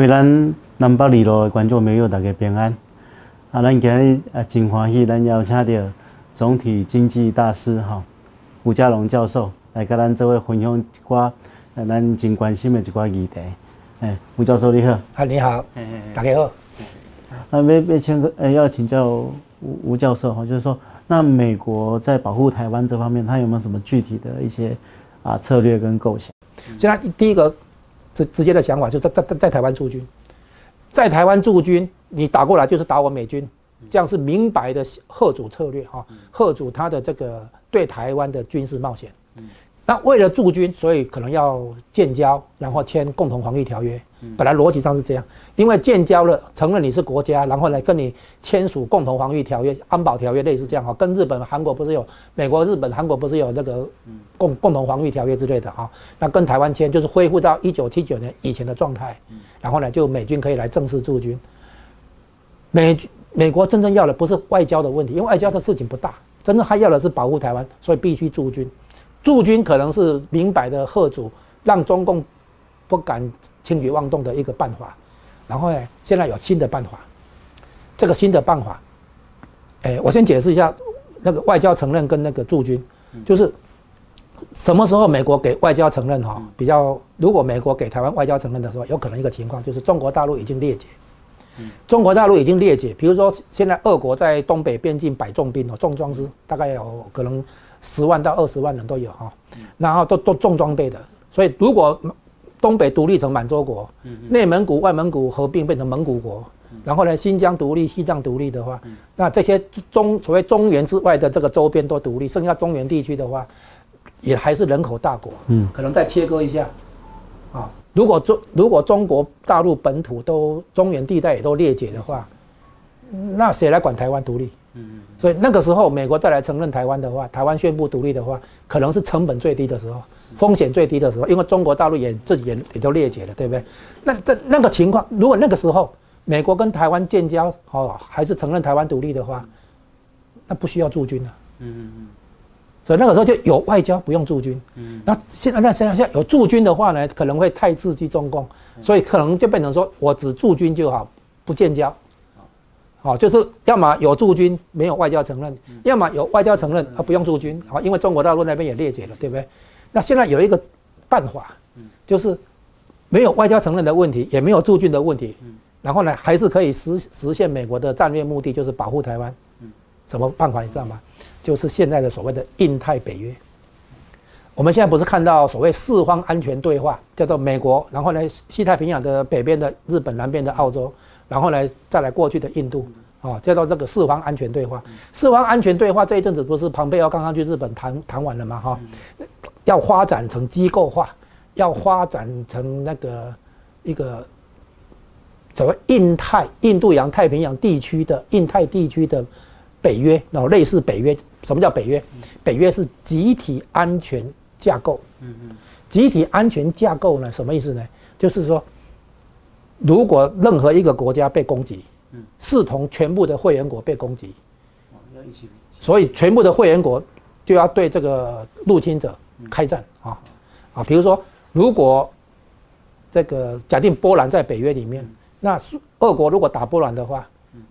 各位咱南北二路的观众朋友，大家平安。啊，咱今日啊真欢喜，咱邀请到总体经济大师哈吴家龙教授来跟咱做位分享一寡咱真关心的一寡议题。哎，吴教授你好。啊，你好，大家好。啊，要要请个，呃，要请教吴吴教授哈，就是说，那美国在保护台湾这方面，它有没有什么具体的一些啊策略跟构想？现在第一个直直接的想法，就在在在台湾驻军，在台湾驻军，你打过来就是打我美军，这样是明白的贺主策略哈，贺主他的这个对台湾的军事冒险。那为了驻军，所以可能要建交，然后签共同防御条约。本来逻辑上是这样，因为建交了，承认你是国家，然后来跟你签署共同防御条约、安保条约，类似这样哈。跟日本、韩国不是有美国、日本、韩国不是有那个共共同防御条约之类的哈？那跟台湾签就是恢复到一九七九年以前的状态，然后呢，就美军可以来正式驻军。美美国真正要的不是外交的问题，因为外交的事情不大，真正他要的是保护台湾，所以必须驻军。驻军可能是明摆的贺主，让中共不敢轻举妄动的一个办法。然后呢，现在有新的办法。这个新的办法，哎，我先解释一下那个外交承认跟那个驻军，就是什么时候美国给外交承认哈？比较如果美国给台湾外交承认的时候，有可能一个情况就是中国大陆已经裂解。中国大陆已经裂解，比如说现在俄国在东北边境摆重兵哦，重装师大概有可能。十万到二十万人都有哈，然后都都重装备的，所以如果东北独立成满洲国，内蒙古、外蒙古合并变成蒙古国，然后呢新疆独立、西藏独立的话，那这些中所谓中原之外的这个周边都独立，剩下中原地区的话，也还是人口大国，嗯，可能再切割一下，啊，如果中如果中国大陆本土都中原地带也都裂解的话，那谁来管台湾独立？嗯，所以那个时候美国再来承认台湾的话，台湾宣布独立的话，可能是成本最低的时候，风险最低的时候，因为中国大陆也自己也也都裂解了，对不对？那这那个情况，如果那个时候美国跟台湾建交，哦，还是承认台湾独立的话，那不需要驻军了。嗯嗯嗯。所以那个时候就有外交，不用驻军。嗯。那现在那现在现在有驻军的话呢，可能会太刺激中共，所以可能就变成说我只驻军就好，不建交。好，就是要么有驻军，没有外交承认；要么有外交承认，而不用驻军。好，因为中国大陆那边也裂解了，对不对？那现在有一个办法，就是没有外交承认的问题，也没有驻军的问题，然后呢，还是可以实实现美国的战略目的，就是保护台湾。什么办法你知道吗？就是现在的所谓的印太北约。我们现在不是看到所谓四方安全对话，叫做美国，然后呢，西太平洋的北边的日本，南边的澳洲。然后呢，再来过去的印度，啊，叫做这个四方安全对话。四方安全对话这一阵子不是庞贝奥刚刚去日本谈谈完了吗？哈，要发展成机构化，要发展成那个一个所谓印太、印度洋太平洋地区的印太地区的北约，然后类似北约。什么叫北约？北约是集体安全架构。嗯嗯。集体安全架构呢？什么意思呢？就是说。如果任何一个国家被攻击，嗯，视同全部的会员国被攻击，所以全部的会员国就要对这个入侵者开战啊啊！比如说，如果这个假定波兰在北约里面，那俄国如果打波兰的话，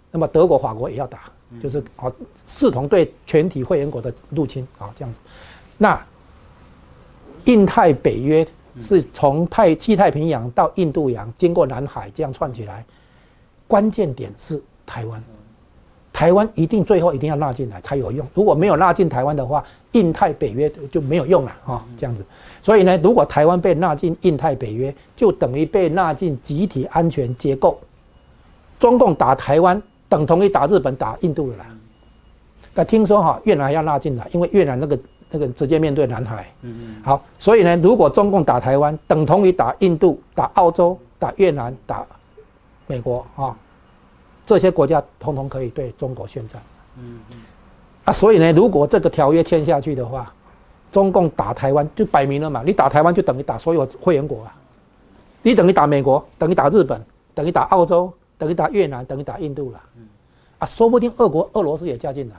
那么德国、法国也要打，就是啊，视同对全体会员国的入侵啊，这样子。那印太北约。是从太西太平洋到印度洋，经过南海这样串起来，关键点是台湾，台湾一定最后一定要纳进来才有用。如果没有纳进台湾的话，印太北约就没有用了啊，这样子。所以呢，如果台湾被纳进印太北约，就等于被纳进集体安全结构。中共打台湾，等同于打日本、打印度的啦。那听说哈，越南要纳进来，因为越南那个。那个直接面对南海，嗯嗯，好，所以呢，如果中共打台湾，等同于打印度、打澳洲、打越南、打美国啊，这些国家统统可以对中国宣战，嗯嗯，啊，所以呢，如果这个条约签下去的话，中共打台湾就摆明了嘛，你打台湾就等于打所有会员国啊，你等于打美国，等于打日本，等于打澳洲，等于打越南，等于打印度了，啊，说不定俄国、俄罗斯也加进来，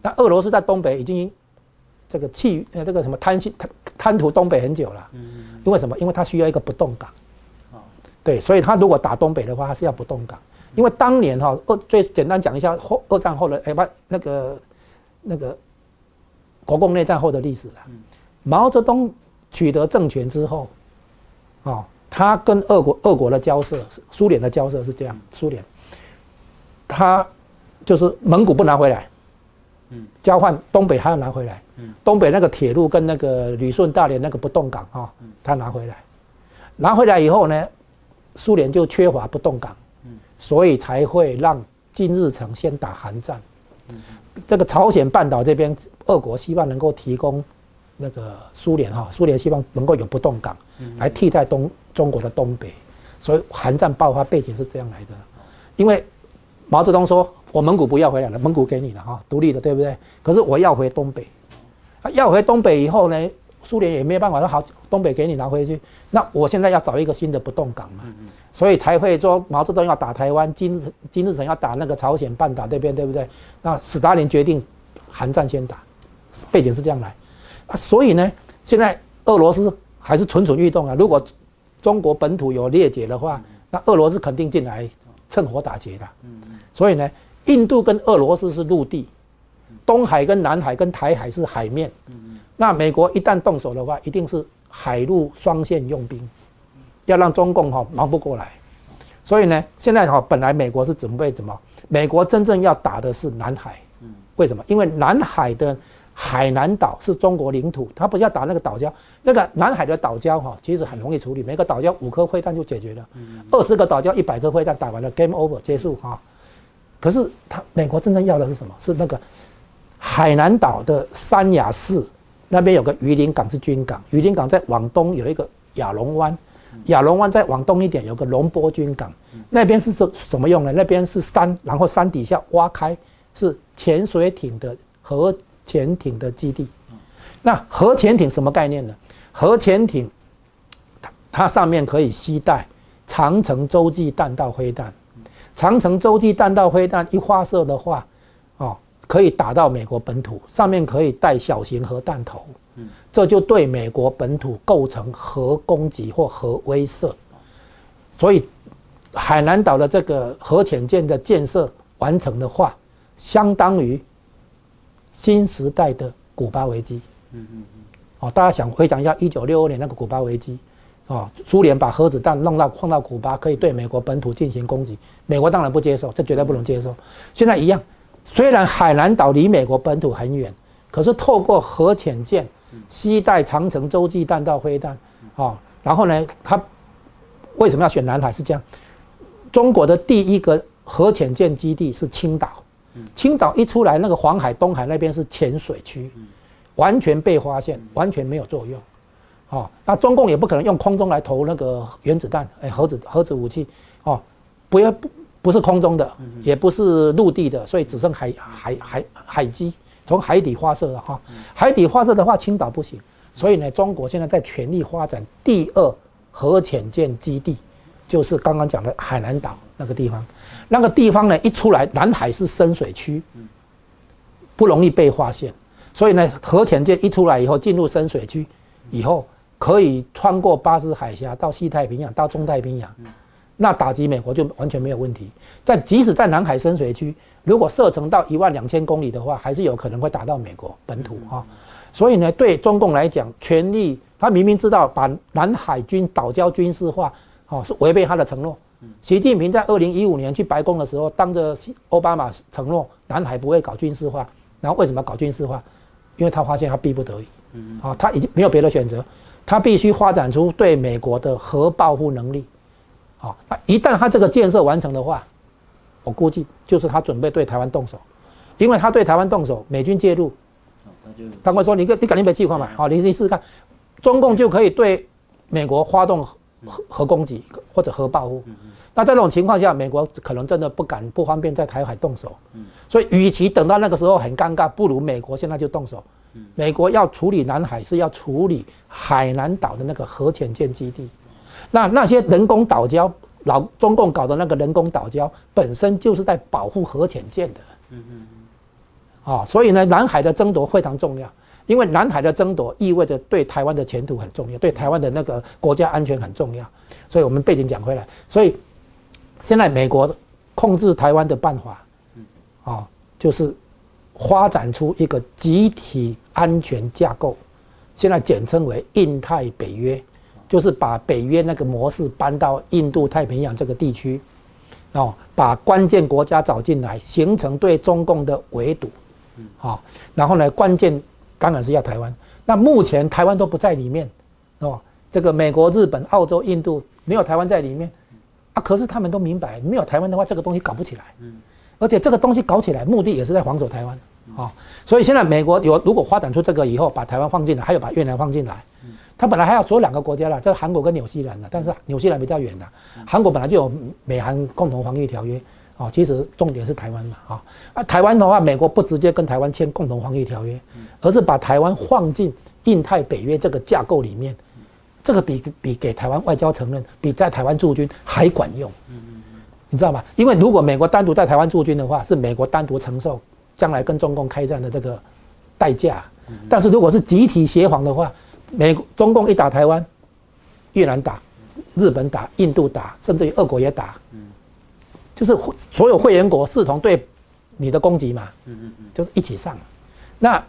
那俄罗斯在东北已经。这个气呃，这个什么贪心贪贪图东北很久了，嗯，因为什么？因为他需要一个不动港，对，所以他如果打东北的话，他是要不动港，因为当年哈二最简单讲一下后二战后的哎不那个那个国共内战后的历史了。毛泽东取得政权之后，哦，他跟俄国俄国的交涉，苏联的交涉是这样，苏联，他就是蒙古不拿回来，嗯，交换东北还要拿回来，嗯，东北那个铁路跟那个旅顺大连那个不动港啊，他拿回来，拿回来以后呢，苏联就缺乏不动港，嗯，所以才会让金日成先打韩战，嗯，这个朝鲜半岛这边，俄国希望能够提供。那个苏联哈，苏联希望能够有不动港来替代东中国的东北，所以韩战爆发背景是这样来的。因为毛泽东说：“我蒙古不要回来了，蒙古给你了哈，独立的，对不对？可是我要回东北，要回东北以后呢，苏联也没有办法说好，东北给你拿回去。那我现在要找一个新的不动港嘛，所以才会说毛泽东要打台湾，金日金日成要打那个朝鲜半岛这边，对不对？那斯大林决定韩战先打，背景是这样来。所以呢，现在俄罗斯还是蠢蠢欲动啊！如果中国本土有裂解的话，那俄罗斯肯定进来趁火打劫的。所以呢，印度跟俄罗斯是陆地，东海跟南海跟台海是海面。那美国一旦动手的话，一定是海陆双线用兵，要让中共哈忙不过来。所以呢，现在哈本来美国是准备什么？美国真正要打的是南海。为什么？因为南海的。海南岛是中国领土，他不要打那个岛礁，那个南海的岛礁哈，其实很容易处理，每个岛礁五颗灰弹就解决了，二十个岛礁一百颗灰弹打完了，game over 结束哈。可是他美国真正要的是什么？是那个海南岛的三亚市那边有个榆林港是军港，榆林港在往东有一个亚龙湾，亚龙湾再往东一点有个龙波军港，那边是什什么用呢？那边是山，然后山底下挖开是潜水艇的核。潜艇的基地，那核潜艇什么概念呢？核潜艇，它它上面可以携带长城洲际弹道飞弹，长城洲际弹道飞弹一发射的话，可以打到美国本土，上面可以带小型核弹头，这就对美国本土构成核攻击或核威慑。所以，海南岛的这个核潜舰的建设完成的话，相当于。新时代的古巴危机，嗯嗯嗯，哦，大家想回想一下一九六二年那个古巴危机，哦，苏联把核子弹弄到放到古巴，可以对美国本土进行攻击，美国当然不接受，这绝对不能接受。现在一样，虽然海南岛离美国本土很远，可是透过核潜舰携带长城洲际弹道飞弹，哦，然后呢，他为什么要选南海？是这样，中国的第一个核潜舰基地是青岛。青岛一出来，那个黄海、东海那边是浅水区，完全被发现，完全没有作用。哦，那中共也不可能用空中来投那个原子弹，哎，核子核子武器，哦，不要不不是空中的，也不是陆地的，所以只剩海海海海基从海底发射了哈。海底发射的话，青岛不行，所以呢，中国现在在全力发展第二核潜舰基地，就是刚刚讲的海南岛那个地方。那个地方呢，一出来，南海是深水区，不容易被发现，所以呢，核潜舰一出来以后，进入深水区以后，可以穿过巴士海峡到西太平洋，到中太平洋，那打击美国就完全没有问题。在即使在南海深水区，如果射程到一万两千公里的话，还是有可能会打到美国本土哈。所以呢，对中共来讲，权力他明明知道把南海军岛礁军事化，哦，是违背他的承诺。习近平在二零一五年去白宫的时候，当着奥巴马承诺南海不会搞军事化，然后为什么搞军事化？因为他发现他逼不得已，啊，他已经没有别的选择，他必须发展出对美国的核报复能力，啊，那一旦他这个建设完成的话，我估计就是他准备对台湾动手，因为他对台湾动手，美军介入，他会说你你赶紧别计划嘛，好，你你试试看，中共就可以对美国发动核核攻击或者核报复。那在这种情况下，美国可能真的不敢、不方便在台海动手。嗯，所以与其等到那个时候很尴尬，不如美国现在就动手。嗯，美国要处理南海是要处理海南岛的那个核潜舰基地。那那些人工岛礁，老中共搞的那个人工岛礁，本身就是在保护核潜舰的。嗯嗯嗯。啊，所以呢，南海的争夺非常重要。因为南海的争夺意味着对台湾的前途很重要，对台湾的那个国家安全很重要。所以我们背景讲回来，所以现在美国控制台湾的办法，啊，就是发展出一个集体安全架构，现在简称为印太北约，就是把北约那个模式搬到印度太平洋这个地区，哦，把关键国家找进来，形成对中共的围堵，好，然后呢，关键。当然是要台湾，那目前台湾都不在里面，哦，这个美国、日本、澳洲、印度没有台湾在里面，啊，可是他们都明白，没有台湾的话，这个东西搞不起来，嗯，而且这个东西搞起来，目的也是在防守台湾，啊，所以现在美国有如果发展出这个以后，把台湾放进来，还有把越南放进来，他本来还要所有两个国家了，这韩国跟纽西兰的，但是纽西兰比较远的，韩国本来就有美韩共同防御条约。啊，其实重点是台湾嘛，啊，啊，台湾的话，美国不直接跟台湾签共同防御条约，而是把台湾放进印太北约这个架构里面，这个比比给台湾外交承认，比在台湾驻军还管用，你知道吗？因为如果美国单独在台湾驻军的话，是美国单独承受将来跟中共开战的这个代价，但是如果是集体协防的话，美中共一打台湾，越南打，日本打，印度打，甚至于俄国也打。就是所有会员国视同对你的攻击嘛，就是一起上。那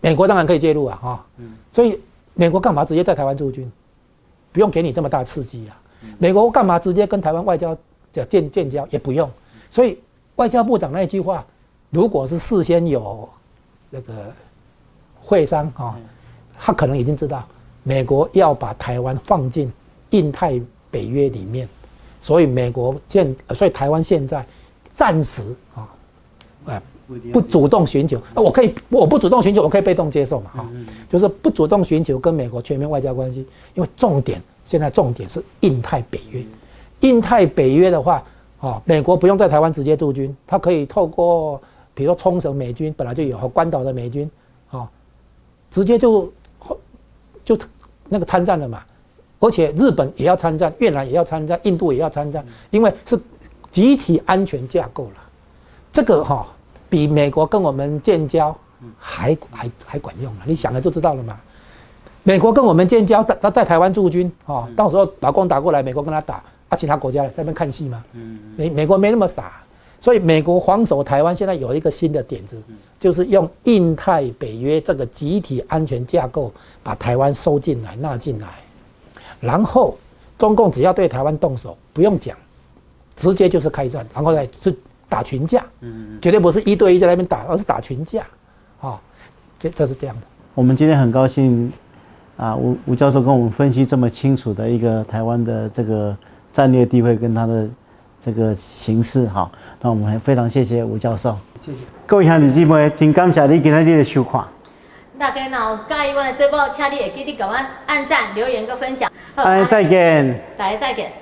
美国当然可以介入啊，哈，嗯，所以美国干嘛直接在台湾驻军？不用给你这么大刺激啊。美国干嘛直接跟台湾外交叫建建交？也不用。所以外交部长那句话，如果是事先有那个会商啊，他可能已经知道美国要把台湾放进印太北约里面。所以美国现，所以台湾现在暂时啊，哎，不主动寻求，我可以，我不主动寻求，我可以被动接受嘛，哈，就是不主动寻求跟美国全面外交关系，因为重点现在重点是印太北约，印太北约的话，啊，美国不用在台湾直接驻军，他可以透过，比如说冲绳美军本来就有和关岛的美军，啊，直接就就那个参战了嘛。而且日本也要参战，越南也要参战，印度也要参战，因为是集体安全架构了。这个哈比美国跟我们建交还还还管用了。你想了就知道了嘛。美国跟我们建交，在在台湾驻军啊，到时候老公打过来，美国跟他打，啊，其他国家在那边看戏嘛。美美国没那么傻，所以美国防守台湾现在有一个新的点子，就是用印太北约这个集体安全架构，把台湾收进来纳进来。然后，中共只要对台湾动手，不用讲，直接就是开战，然后呢是打群架，嗯，绝对不是一对一在那边打，而是打群架，啊，这这是这样的。我们今天很高兴，啊，吴吴教授跟我们分析这么清楚的一个台湾的这个战略地位跟它的这个形式，哈，那我们非常谢谢吴教授，谢谢各位兄弟姐妹，真感谢你今天的收看。大家若有介意我的直播，请你会记得给我按赞、留言、跟分享。大家再见。大家再见。